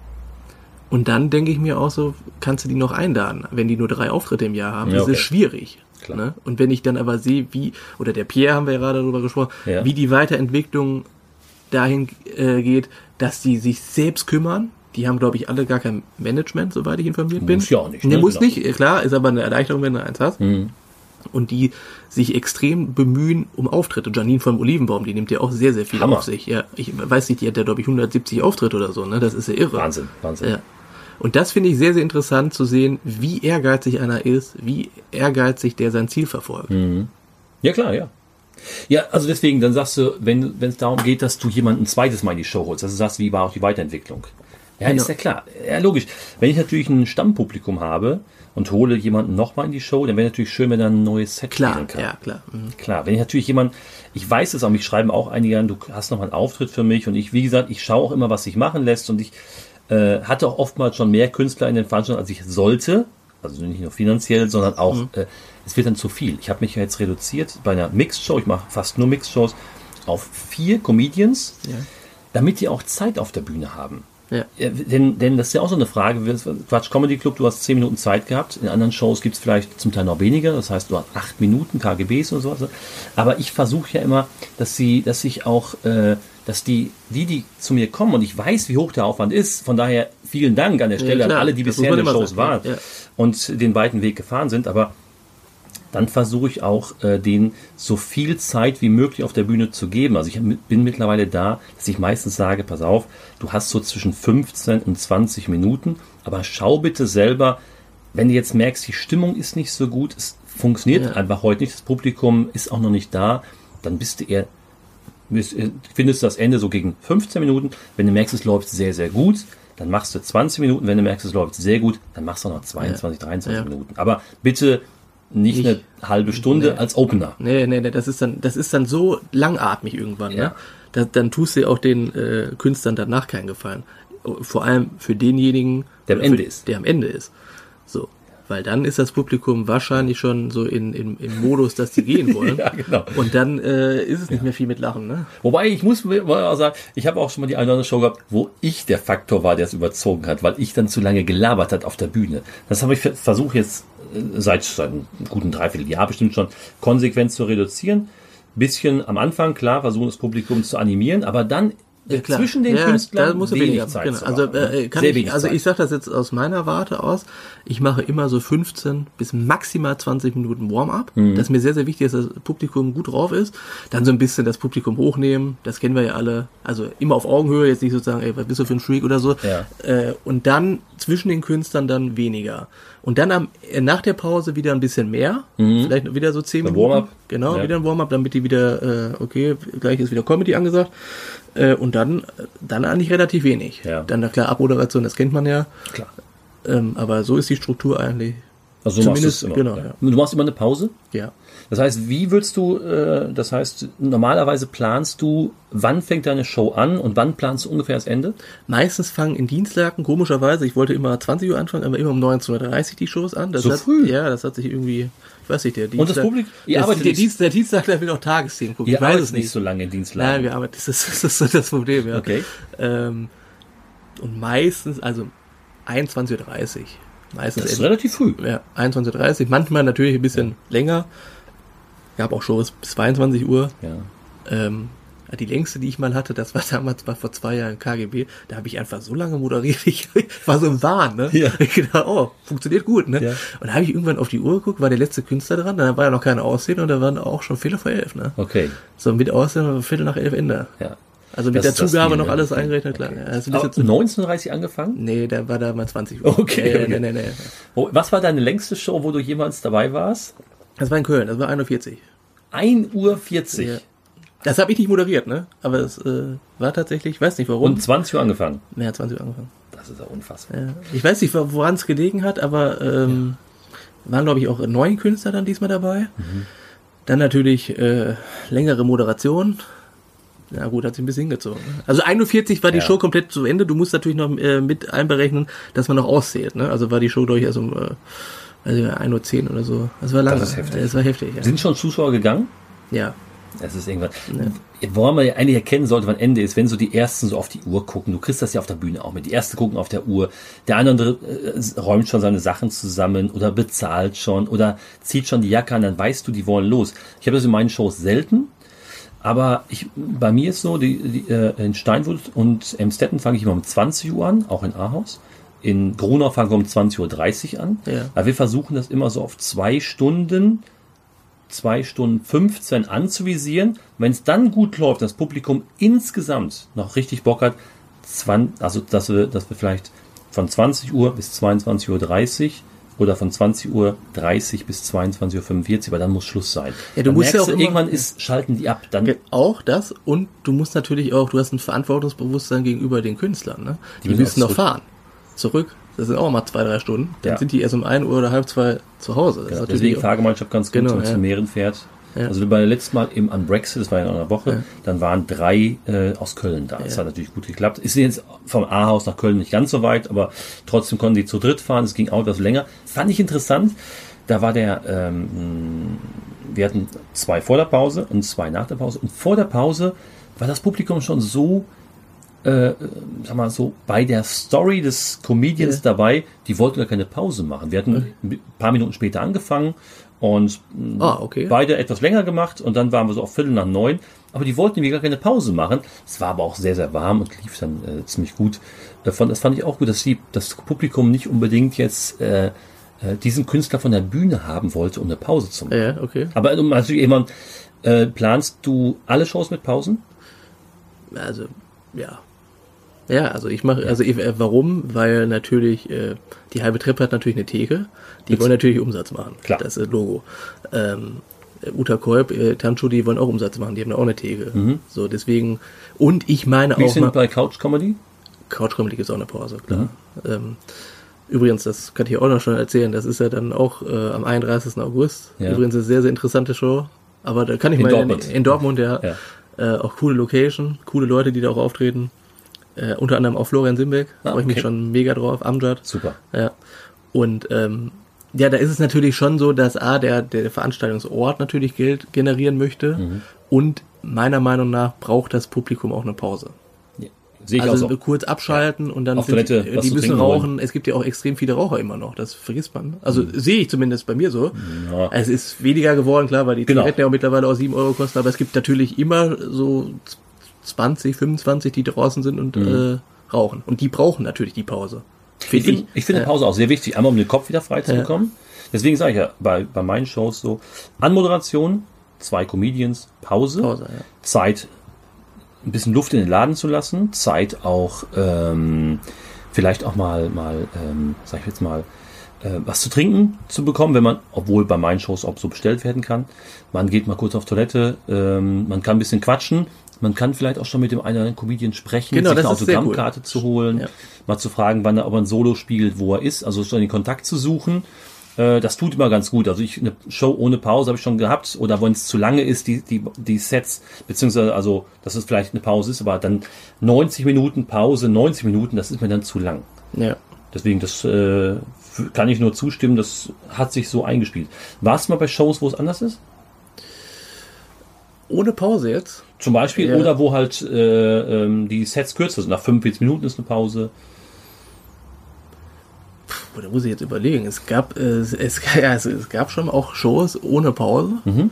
Und dann denke ich mir auch so, kannst du die noch einladen, wenn die nur drei Auftritte im Jahr haben? Ja, Das okay. ist schwierig. Klar. Ne? Und wenn ich dann aber sehe, wie, oder der Pierre haben wir ja gerade darüber gesprochen, Ja. wie die Weiterentwicklung dahin äh, geht, dass die sich selbst kümmern. Die haben, glaube ich, alle gar kein Management, soweit ich informiert bin. Muss ja auch nicht, Nee, ne? muss Genau. nicht, äh, klar, ist aber eine Erleichterung, wenn du eins hast. Mhm. Und die sich extrem bemühen um Auftritte. Janine vom Olivenbaum, die nimmt ja auch sehr, sehr viel Hammer. auf sich. Ja, ich weiß nicht, die hat ja, glaube ich, 170 Auftritte oder so, ne? Das ist ja irre. Wahnsinn, Wahnsinn. Ja. Und das finde ich sehr, sehr interessant zu sehen, wie ehrgeizig einer ist, wie ehrgeizig der sein Ziel verfolgt. Ja, klar, ja. Ja, also deswegen, dann sagst du, wenn wenn es darum geht, dass du jemanden ein zweites Mal in die Show holst, dass du sagst, wie war auch die Weiterentwicklung. Ja, Genau. ist ja klar. Ja, logisch. Wenn ich natürlich ein Stammpublikum habe und hole jemanden nochmal in die Show, dann wäre natürlich schön, wenn er ein neues Set Klar, spielen kann. ja, klar. Mhm. Klar, wenn ich natürlich jemand, ich weiß es auch, mich schreiben auch einige an, du hast noch mal einen Auftritt für mich und ich, wie gesagt, ich schaue auch immer, was sich machen lässt und ich äh, hatte auch oftmals schon mehr Künstler in den Veranstaltungen, als ich sollte. Also nicht nur finanziell, sondern auch, äh, es wird dann zu viel. Ich habe mich ja jetzt reduziert bei einer Mixed-Show, ich mache fast nur Mixed-Shows, auf vier Comedians, Ja. damit die auch Zeit auf der Bühne haben. Ja. Ja, denn, denn das ist ja auch so eine Frage. Quatsch Comedy Club, du hast zehn Minuten Zeit gehabt. In anderen Shows gibt es vielleicht zum Teil noch weniger. Das heißt, du hast acht Minuten KGBs und sowas. Aber ich versuche ja immer, dass sie, dass ich auch, äh, dass die, die, die zu mir kommen und ich weiß, wie hoch der Aufwand ist. Von daher vielen Dank an der Stelle klar. an alle, die bisher in den Shows waren ja. Ja. und den weiten Weg gefahren sind. Aber dann versuche ich auch, äh, denen so viel Zeit wie möglich auf der Bühne zu geben. Also ich bin mittlerweile da, dass ich meistens sage, pass auf, du hast so zwischen 15 und 20 Minuten, aber schau bitte selber, wenn du jetzt merkst, die Stimmung ist nicht so gut, es funktioniert Ja. einfach heute nicht, das Publikum ist auch noch nicht da, dann bist du eher, äh, findest du das Ende so gegen 15 Minuten. Wenn du merkst, es läuft sehr, sehr gut, dann machst du 20 Minuten. Wenn du merkst, es läuft sehr gut, dann machst du noch 22, 23 Ja. Minuten. Aber bitte nicht, Nicht- eine halbe Stunde Nee. als Opener. Nee, nee, nee, das ist dann, das ist dann so langatmig irgendwann, Ja. ne? Da, dann tust du auch den äh, Künstlern danach keinen Gefallen. Vor allem für denjenigen, Der am für, Ende ist. Der am Ende ist. So. Weil dann ist das Publikum wahrscheinlich schon so in, in, im Modus, dass die gehen wollen. Ja, genau. Und dann äh, ist es nicht mehr viel mit Lachen, ne? Wobei ich muss mal auch sagen, ich habe auch schon mal die eine oder andere Show gehabt, wo ich der Faktor war, der es überzogen hat, weil ich dann zu lange gelabert hat auf der Bühne. Das habe ich versucht jetzt seit, seit einem guten Dreivierteljahr bestimmt schon konsequent zu reduzieren. Bisschen am Anfang, klar, versuchen das Publikum zu animieren, aber dann Ja, klar. zwischen den ja, Künstlern da muss wenig weniger, Zeit genau. Also, machen, ne? äh, kann Sehr ich, wenig also ich sage das jetzt aus meiner Warte aus. Ich mache immer so 15 bis maximal 20 Minuten Warm-up. Mhm. Das ist mir sehr, sehr wichtig, dass das Publikum gut drauf ist. Dann so ein bisschen das Publikum hochnehmen. Das kennen wir ja alle. Also immer auf Augenhöhe, jetzt nicht sozusagen, ey, was bist du für ein Freak oder so. Ja. Äh, und dann zwischen den Künstlern dann weniger. Und dann am, äh, nach der Pause wieder ein bisschen mehr. Vielleicht wieder so 10 Ein Minuten. Warm-up. Genau, Ja. wieder ein Warm-up, damit die wieder, äh, okay, gleich ist wieder Comedy angesagt. Äh, und dann, dann eigentlich relativ wenig. Ja. Dann, na klar, Abmoderation, das kennt man ja. Klar. Ähm, aber so ist die Struktur eigentlich. Also so machst du Zumindest- genau, ja. Du machst immer eine Pause? Ja. Das heißt, wie würdest du, äh, das heißt, normalerweise planst du, wann fängt deine Show an und wann planst du ungefähr das Ende? Meistens fangen in Dienstlagen, komischerweise, ich wollte immer 20 Uhr anfangen, aber immer um 19.30 Uhr die Shows an. Das So hat, früh? Ja, das hat sich irgendwie, ich weiß nicht, der Dienstag. Und das Publikum- ihr arbeitet der, Dienst, der Dienstag, der will auch Tagesthemen gucken. Ihr ich weiß es nicht so lange in Nein, Dienstlagen. wir arbeiten, das ist, das ist das Problem, ja. Okay. Ähm, und meistens, also 21.30 Uhr. Meistens Das ist relativ früh. Ja, 21.30 Uhr, manchmal natürlich ein bisschen länger. Gab auch Shows bis 22 Uhr. Ja. Ähm, die längste, die ich mal hatte, das war damals mal vor zwei Jahren KGB. Da habe ich einfach so lange moderiert. Ich war so im Wahn, ne? Ja. Ich dachte, oh, funktioniert gut, ne? Ja. Und da habe ich irgendwann auf die Uhr geguckt, war der letzte Künstler dran, da war ja noch keine Aussehen und da waren auch schon Viertel vor elf, ne? Okay. So mit Aussehen war Viertel nach elf Ende. Ja. Also mit Das der Zugabe noch ne? alles Okay. eingerechnet, klar. Okay. Also Aber bisschen zu, 1930 angefangen? nee, da war da mal 20 Uhr. Okay, Nee, okay. nee, nee, nee. Was war deine längste Show, wo du jemals dabei warst? Das war in Köln, das war 41. 1 Uhr 40. Ja. Das habe ich nicht moderiert, ne? Aber es äh, war tatsächlich, ich weiß nicht warum. Und 20 Uhr angefangen. Mehr als 20 Uhr angefangen. Das ist ja unfassbar. Ja. Ich weiß nicht, woran es gelegen hat, aber ähm, waren, glaube ich, auch neun Künstler dann diesmal dabei. Dann natürlich äh, längere Moderation. Ja gut, hat sich ein bisschen hingezogen. Also 41 war die Ja. Show komplett zu Ende. Du musst natürlich noch äh, mit einberechnen, dass man noch auszählt. Ne? Also war die Show, glaube ich, erst um äh, ich, 1.10 Uhr oder so. Das war lange. ist heftig. Das war heftig, ja. Sind schon Zuschauer gegangen? ja. Das ist irgendwas. Woran man ja eigentlich erkennen sollte, wann Ende ist, wenn so die ersten so auf die Uhr gucken. Du kriegst das ja auf der Bühne auch mit. Die ersten gucken auf der Uhr. Der andere äh, räumt schon seine Sachen zusammen oder bezahlt schon oder zieht schon die Jacke an, dann weißt du, die wollen los. Ich habe das in meinen Shows selten. Aber ich, bei mir ist so, die, die, äh, in Steinwood und Emstetten fange ich immer um 20 Uhr an, auch in Ahaus. In Grunau fangen wir um 20.30 Uhr an. Ja. Weil wir versuchen das immer so auf zwei Stunden, zwei Stunden 15 anzuvisieren. Wenn es dann gut läuft, das Publikum insgesamt noch richtig Bock hat, 20, also dass wir, dass wir vielleicht von 20 Uhr bis 22.30 Uhr oder von 20.30 Uhr bis 22.45 Uhr, weil dann muss Schluss sein. Ja, du Dann musst ja auch du, irgendwann ist, schalten die ab. Dann, Auch das und du musst natürlich auch, du hast ein Verantwortungsbewusstsein gegenüber den Künstlern. Ne? Die, müssen müssen noch fahren. Zurück. Das sind auch mal zwei, drei Stunden. Dann Ja. sind die erst um ein Uhr oder halb zwei zu Hause. Ja, natürlich deswegen Fahrgemeinschaft ganz gut, Genau, wenn man ja. zu mehreren fährt. Ja. Also bei letztes Mal im an Brexit, das war ja in einer Woche, dann waren drei äh, aus Köln da. Das Ja. hat natürlich gut geklappt. Ist jetzt vom A-Haus nach Köln nicht ganz so weit, aber trotzdem konnten die zu dritt fahren. Es ging auch etwas länger. Fand ich interessant. Da war der, ähm, wir hatten zwei vor der Pause und zwei nach der Pause. Und vor der Pause war das Publikum schon so äh, sag mal so, bei der Story des Comedians Ja. dabei, die wollten gar keine Pause machen. Wir hatten ein paar Minuten später angefangen und mh, Ah, okay. beide etwas länger gemacht und dann waren wir so auf Viertel nach neun. Aber die wollten irgendwie gar keine Pause machen. Es war aber auch sehr, sehr warm und lief dann äh, ziemlich gut. Davon, das fand ich auch gut, dass die, das Publikum nicht unbedingt jetzt äh, äh, diesen Künstler von der Bühne haben wollte, um eine Pause zu machen. Ja, okay. Aber um natürlich jemand, äh, planst du alle Shows mit Pausen? Also, ja. Ja, also ich mache, also ich, äh, warum? Weil natürlich, äh, die halbe Treppe hat natürlich eine Theke. Die Jetzt- wollen natürlich Umsatz machen. Klar. Das ist Logo. Ähm, äh, Uta Kolb, äh, Tancho, die wollen auch Umsatz machen. Die haben da auch eine Theke. So, deswegen, und ich meine Mhm. Wie auch sind bei Couch Comedy? Couchkomedy ist auch eine Pause, klar. Mhm. Ähm, übrigens, das kann ich auch noch schon erzählen, das ist ja dann auch äh, am 31. August. Ja. Übrigens eine sehr, sehr interessante Show. Aber da kann ich In mal Dortmund. in Dortmund, ja. Ja. Äh, auch coole Location, coole Leute, die da auch auftreten. Äh, unter anderem auch Florian Simbeck, Ah, freue ich mich schon mega drauf, Amjad. Super. Ja. Und ähm, ja, da ist es natürlich schon so, dass A, der, der Veranstaltungsort natürlich Geld generieren möchte Mhm. und meiner Meinung nach braucht das Publikum auch eine Pause. Ja. Sehe ich Also auch so. kurz abschalten und dann Toilette die, müssen rauchen. Es gibt ja auch extrem viele Raucher immer noch, das vergisst man. Also sehe ich zumindest bei mir so. Ja. Es ist weniger geworden, klar, weil die Genau. Zigaretten ja auch mittlerweile auch 7 Euro kosten, aber es gibt natürlich immer so 20, 25, die draußen sind und äh, rauchen. Und die brauchen natürlich die Pause. Ich Find finde ich finde Pause auch sehr wichtig, einmal um den Kopf wieder frei zu Ja. bekommen. Deswegen sage ich ja bei, bei meinen Shows so, Anmoderation, zwei Comedians, Pause, Pause, ja. Zeit, ein bisschen Luft in den Laden zu lassen, Zeit auch ähm, vielleicht auch mal, mal ähm, sag ich jetzt mal, äh, was zu trinken zu bekommen, wenn man, obwohl bei meinen Shows auch so bestellt werden kann. Man geht mal kurz auf Toilette, ähm, man kann ein bisschen quatschen, man kann vielleicht auch schon mit dem einen oder anderen Comedian sprechen, Genau, sich eine sehr cool. Autogrammkarte zu holen, Ja. mal zu fragen, wann er, ob er ein Solo spielt, wo er ist, also schon den Kontakt zu suchen. Äh, Das tut immer ganz gut. Also ich eine Show ohne Pause habe ich schon gehabt oder wenn es zu lange ist, die, die, die Sets, beziehungsweise also, dass es vielleicht eine Pause ist, aber dann 90 Minuten Pause, 90 Minuten, das ist mir dann zu lang. Ja. Deswegen, das äh, kann ich nur zustimmen, das hat sich so eingespielt. Warst du mal bei Shows, wo es anders ist? Ohne Pause jetzt? Zum Beispiel, Ja. oder wo halt äh, ähm, die Sets kürzer sind. Nach 45 Minuten ist eine Pause. Puh, da muss ich jetzt überlegen. Es gab, äh, es, ja, es, es gab schon auch Shows ohne Pause. Mhm.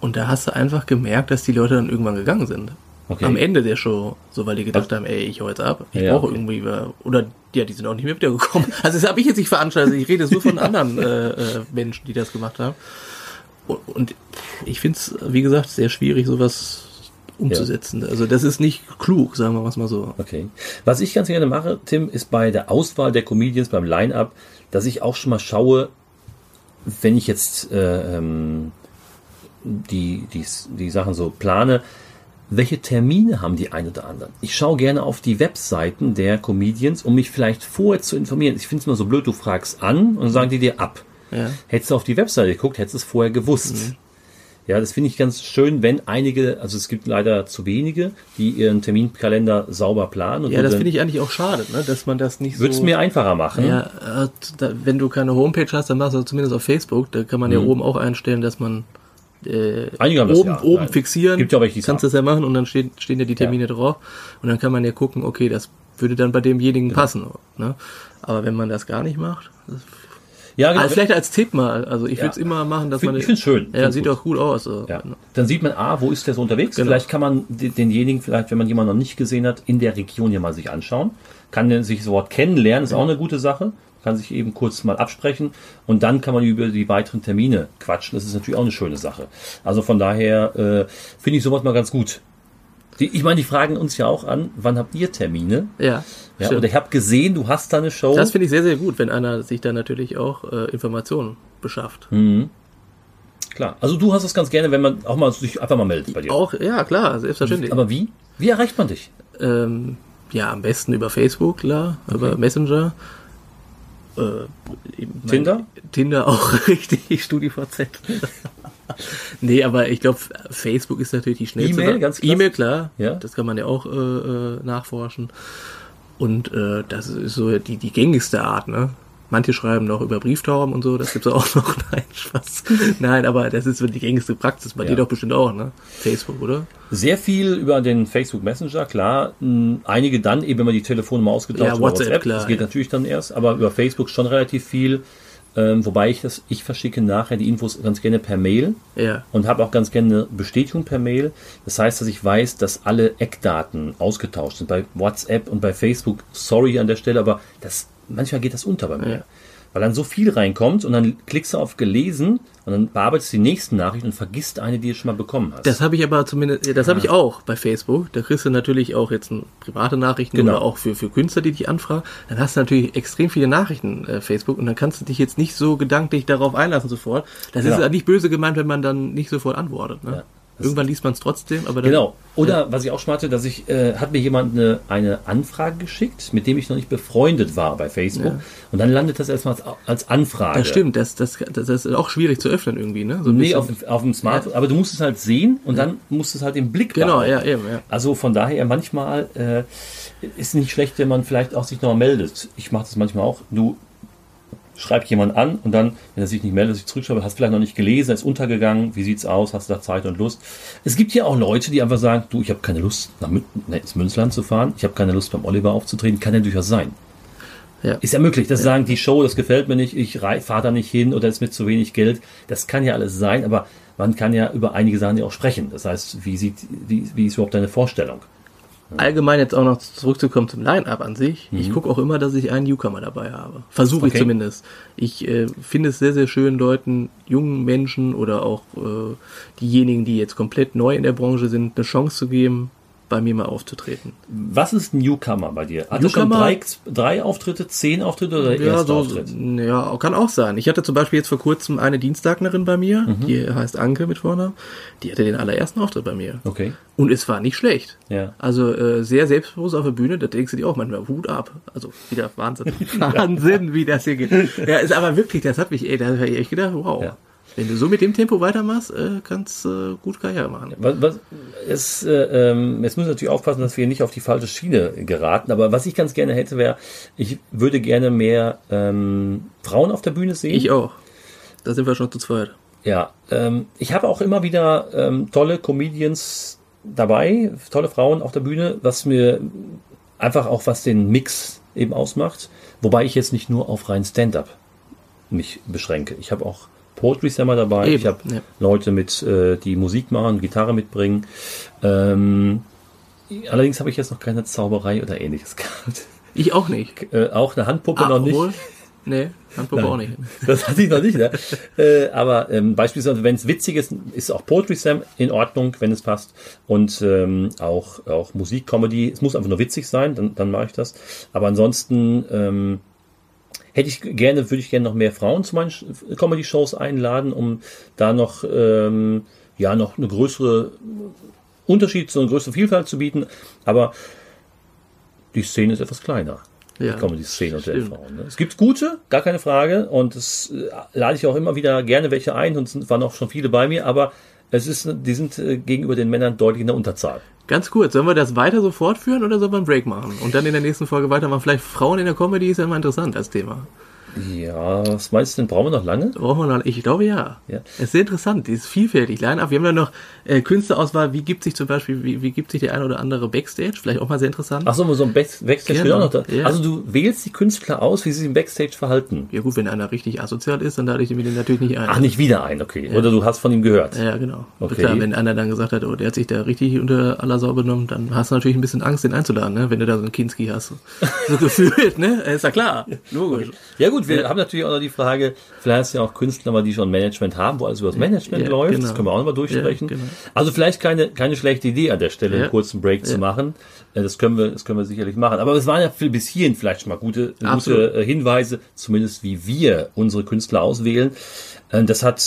Und da hast du einfach gemerkt, dass die Leute dann irgendwann gegangen sind. Okay. Am Ende der Show, so weil die gedacht haben, ey, ich hau jetzt ab. Ich Ja, brauche okay. irgendwie, oder ja, die sind auch nicht mehr wiedergekommen. Also das habe ich jetzt nicht veranstaltet. Ich rede so von anderen äh, äh, Menschen, die das gemacht haben. Und, ich finde es, wie gesagt, sehr schwierig, sowas umzusetzen. Also das ist nicht klug, sagen wir mal so. Okay. Was ich ganz gerne mache, Tim, ist bei der Auswahl der Comedians beim Line-Up, dass ich auch schon mal schaue, wenn ich jetzt äh, ähm, die, die, die Sachen so plane, welche Termine haben die ein oder anderen? Ich schaue gerne auf die Webseiten der Comedians, um mich vielleicht vorher zu informieren. Ich finde es immer so blöd, du fragst an und dann sagen die dir ab. Ja. Hättest du auf die Webseite geguckt, hättest du es vorher gewusst. Ja, das finde ich ganz schön, wenn einige, also es gibt leider zu wenige, die ihren Terminkalender sauber planen. Ja, das finde ich eigentlich auch schade, ne? dass man das nicht würde es so... mir einfacher machen. Ja, äh, wenn du keine Homepage hast, dann machst du das zumindest auf Facebook. Da kann man ja oben auch einstellen, dass man äh, Mhm. Einige haben das, oben, ja. oben Nein. fixieren. Gibt ja auch welche, Kannst das ja machen und dann stehen, stehen ja die Termine drauf. Und dann kann man ja gucken, okay, das würde dann bei demjenigen Genau. passen. Ne? Aber wenn man das gar nicht macht, das, Ja, genau. also vielleicht als Tipp mal. Also ich Ja. würde es immer machen, dass Find- man. ich find's schön. Ja, Find's sieht gut. doch cool aus. So. Ja. Dann sieht man, ah, wo ist der so unterwegs? Genau. Vielleicht kann man de- denjenigen, vielleicht, wenn man jemanden noch nicht gesehen hat, in der Region hier mal sich anschauen. Kann sich sofort kennenlernen, ist auch eine gute Sache. Kann sich eben kurz mal absprechen und dann kann man über die weiteren Termine quatschen. Das ist natürlich auch eine schöne Sache. Also von daher äh, finde ich sowas mal ganz gut. Die, ich meine, die fragen uns ja auch an, wann habt ihr Termine? Ja, Ja, und ich habe gesehen, du hast da eine Show. Das finde ich sehr, sehr gut, wenn einer sich dann natürlich auch äh, Informationen beschafft. Hm. Klar. Also du hast es ganz gerne, wenn man auch mal sich einfach mal meldet bei dir. Auch, ja, klar, selbstverständlich. Aber wie? Wie erreicht man dich? Ähm, ja, am besten über Facebook, klar, über Messenger. Äh, Tinder? Tinder auch richtig, StudiVZ. nee, aber ich glaube, Facebook ist natürlich die schnellste. E-Mail, ganz klasse. E-Mail, klar. Ja. Das kann man ja auch äh, äh, nachforschen. Und äh, das ist so die, die gängigste Art, ne? Manche schreiben noch über Brieftauben und so, das gibt's auch noch. Nein, Spaß. Nein, aber das ist so die gängigste Praxis. Bei Ja. dir doch bestimmt auch, ne? Facebook, oder? Sehr viel über den Facebook Messenger, klar. Mh, Einige dann eben, wenn man die Telefonnummer ausgetauscht Ja, über WhatsApp, klar, das geht ja. natürlich dann erst, aber über Facebook schon relativ viel. Ähm, wobei ich das, ich verschicke nachher die Infos ganz gerne per Mail Ja. und habe auch ganz gerne eine Bestätigung per Mail. Das heißt, dass ich weiß, dass alle Eckdaten ausgetauscht sind. Bei WhatsApp und bei Facebook, sorry an der Stelle, aber das, manchmal geht das unter bei mir. Ja. Weil dann so viel reinkommt und dann klickst du auf gelesen und dann bearbeitest du die nächsten Nachrichten und vergisst eine, die du schon mal bekommen hast. Das habe ich aber zumindest, ja, das habe ich auch bei Facebook. Da kriegst du natürlich auch jetzt private Nachrichten Genau. oder auch für, für Künstler, die dich anfragen. Dann hast du natürlich extrem viele Nachrichten äh, Facebook und dann kannst du dich jetzt nicht so gedanklich darauf einlassen sofort. Das Genau. ist ja nicht böse gemeint, wenn man dann nicht sofort antwortet. Ne? Ja. Irgendwann liest man es trotzdem, aber dann, Genau. Oder was ich auch schon hatte, dass ich, äh, hat mir jemand eine, eine Anfrage geschickt, mit dem ich noch nicht befreundet war bei Facebook. Ja. Und dann landet das erstmal als, als Anfrage. Das stimmt, das, das, das, ist auch schwierig zu öffnen irgendwie, ne? So Nee, auf, auf dem Smartphone. Aber du musst es halt sehen und dann musst du es halt im Blick Genau, behalten. ja, eben, ja. Also von daher manchmal äh, ist nicht schlecht, wenn man vielleicht auch sich noch meldet. Ich mache das manchmal auch. Du schreibst jemand an und dann, wenn er sich nicht meldet, sich zurückschreibt, hast vielleicht noch nicht gelesen, ist untergegangen, wie sieht's aus, hast du da Zeit und Lust. Es gibt ja auch Leute, die einfach sagen, du, ich habe keine Lust, nach Mün nee, ins Münzland zu fahren, ich habe keine Lust beim Oliver aufzutreten, kann ja durchaus sein. Ja. Ist ja möglich, dass sie sagen, die Show, das gefällt mir nicht, ich fahre da nicht hin oder ist mit zu wenig Geld. Das kann ja alles sein, aber man kann ja über einige Sachen ja auch sprechen. Das heißt, wie sieht, wie, wie ist überhaupt deine Vorstellung? Allgemein jetzt auch noch zurückzukommen zum Line-Up an sich. Ich gucke auch immer, dass ich einen Newcomer dabei habe. Versuche ich Okay. zumindest. Ich äh, finde es sehr, sehr schön, Leuten, jungen Menschen oder auch äh, diejenigen, die jetzt komplett neu in der Branche sind, eine Chance zu geben, bei mir mal aufzutreten. Was ist ein Newcomer bei dir? Hat er schon Newcomer- drei, drei Auftritte, zehn Auftritte oder Ja, erste so, Auftritt? ja, kann auch sein. Ich hatte zum Beispiel jetzt vor kurzem eine Dienstagnerin bei mir, Mhm. die heißt Anke mit Vornamen, die hatte den allerersten Auftritt bei mir. Okay. Und es war nicht schlecht. Ja. Also äh, sehr selbstbewusst auf der Bühne, da denkst du dir auch manchmal Hut ab. Also wieder Wahnsinn. Wahnsinn, wie das hier geht. Ja, ist aber wirklich, das hat mich, ey, da habe ich echt gedacht, wow. Ja. Wenn du so mit dem Tempo weitermachst, äh, kannst äh, gut Karriere machen. Was, was, es, äh, ähm, jetzt müssen wir natürlich aufpassen, dass wir nicht auf die falsche Schiene geraten. Aber was ich ganz gerne hätte, wäre, ich würde gerne mehr ähm, Frauen auf der Bühne sehen. Ich auch. Da sind wir schon zu zweit. Ja, ähm, ich habe auch immer wieder ähm, tolle Comedians dabei, tolle Frauen auf der Bühne, was mir einfach auch was den Mix eben ausmacht. Wobei ich jetzt nicht nur auf rein Stand-up mich beschränke. Ich habe auch Poetry Slammer dabei. Eben, ich habe ja. Leute mit, äh, die Musik machen, Gitarre mitbringen. Ähm, allerdings habe ich jetzt noch keine Zauberei oder ähnliches gehabt. Ich auch nicht. Äh, auch eine Handpuppe noch nicht. obwohl- Nee, Handpuppe Nein. auch nicht. Das hatte ich noch nicht, ne? äh, aber ähm, beispielsweise, wenn es witzig ist, ist auch Poetry Slam in Ordnung, wenn es passt. Und ähm, auch, auch Musik, Comedy. Es muss einfach nur witzig sein, dann, dann mache ich das. Aber ansonsten ähm, hätte ich gerne, würde ich gerne noch mehr Frauen zu meinen Comedy-Shows einladen, um da noch, ähm, ja, noch eine größere Unterschied, so eine größere Vielfalt zu bieten. Aber die Szene ist etwas kleiner Ja, die Comedy-Szene unter den. Frauen. Ne? Es gibt gute, gar keine Frage. Und es äh, lade ich auch immer wieder gerne welche ein und es waren auch schon viele bei mir, aber es ist, die sind äh, gegenüber den Männern deutlich in der Unterzahl. Ganz kurz, sollen wir das weiter so fortführen oder sollen wir einen Break machen? Und dann in der nächsten Folge weitermachen? Vielleicht Frauen in der Comedy ist ja immer interessant als Thema. Ja, was meinst du denn? Brauchen wir noch lange? Brauchen wir noch, ich glaube ja. Ja. Es ist sehr interessant, die ist vielfältig. Line-Up. Wir haben dann noch äh, Künstlerauswahl, wie gibt sich zum Beispiel, wie, wie gibt sich der eine oder andere Backstage? Vielleicht auch mal sehr interessant. Ach so, so ein Back- Backstage Genau, auch noch da. ja. Also du wählst die Künstler aus, wie sie sich im Backstage verhalten. Ja gut, wenn einer richtig asozial ist, dann lade ich den natürlich nicht ein. Ach, nicht wieder ein, okay. Oder du hast von ihm gehört. Ja, genau. Okay. Klar, wenn einer dann gesagt hat, oh, der hat sich da richtig unter aller Sau benommen, dann hast du natürlich ein bisschen Angst, den einzuladen, ne? wenn du da so einen Kinski hast. So gefühlt, ne? Ist ja klar. Logisch. Ja gut, wir haben natürlich auch noch die Frage, vielleicht hast du ja auch Künstler, mal, die schon Management haben, wo alles über das Management Ja, läuft. genau. Das können wir auch nochmal durchsprechen. Ja, genau. Also vielleicht keine, keine schlechte Idee an der Stelle, Ja. einen kurzen Break zu machen. Äh, Das können wir, das können wir sicherlich machen. Aber es waren ja für- bis hierhin vielleicht schon mal gute, gute Absolut. äh, Hinweise, zumindest wie wir unsere Künstler auswählen. Äh, Das hat,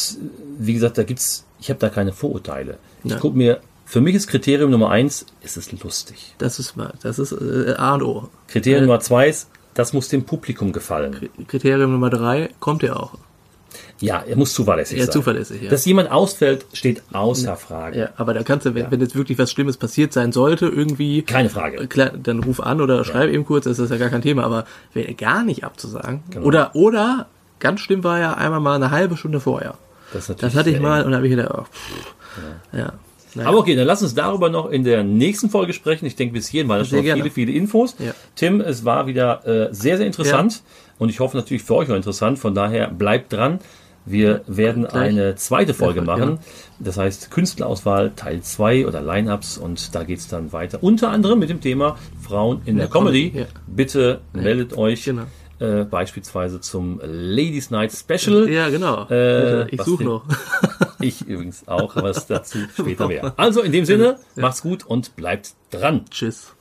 wie gesagt, da gibt's, ich habe da keine Vorurteile. Ich Ja. gucke mir, für mich ist Kriterium Nummer eins, ist es lustig. Das ist wahr. Das ist äh, A und O. Kriterium Äh, Nummer zwei ist, das muss dem Publikum gefallen. Kriterium Nummer drei, kommt er auch. Ja, er muss zuverlässig Ja, sein. zuverlässig, ja. Dass jemand ausfällt, steht außer Frage. Ja, aber da kannst du, wenn, wenn jetzt wirklich was Schlimmes passiert sein sollte, irgendwie, Keine Frage. klar, dann ruf an oder schreib eben kurz, das ist ja gar kein Thema, aber wäre gar nicht abzusagen. Genau. Oder, oder, ganz schlimm war ja einmal mal eine halbe Stunde vorher. Das, natürlich Das hatte ich mal eng. und da habe ich gedacht, oh, pff, ja. Naja. Aber okay, dann lass uns darüber noch in der nächsten Folge sprechen. Ich denke, bis hierhin waren das Sehr schon gerne. viele, viele Infos. Ja. Tim, es war wieder äh, sehr, sehr interessant und ich hoffe natürlich für euch auch interessant. Von daher bleibt dran. Wir werden gleich. eine zweite Folge Ja, machen. ja. Das heißt Künstlerauswahl Teil 2 oder Line-Ups und da geht's dann weiter. Unter anderem mit dem Thema Frauen in der, der Comedy. Comedy, ja. Bitte meldet euch Genau. Äh, beispielsweise zum Ladies Night Special. Ja, genau. Äh, ich suche noch. Ich übrigens auch, was dazu später mehr. Also in dem Sinne, macht's gut und bleibt dran. Tschüss.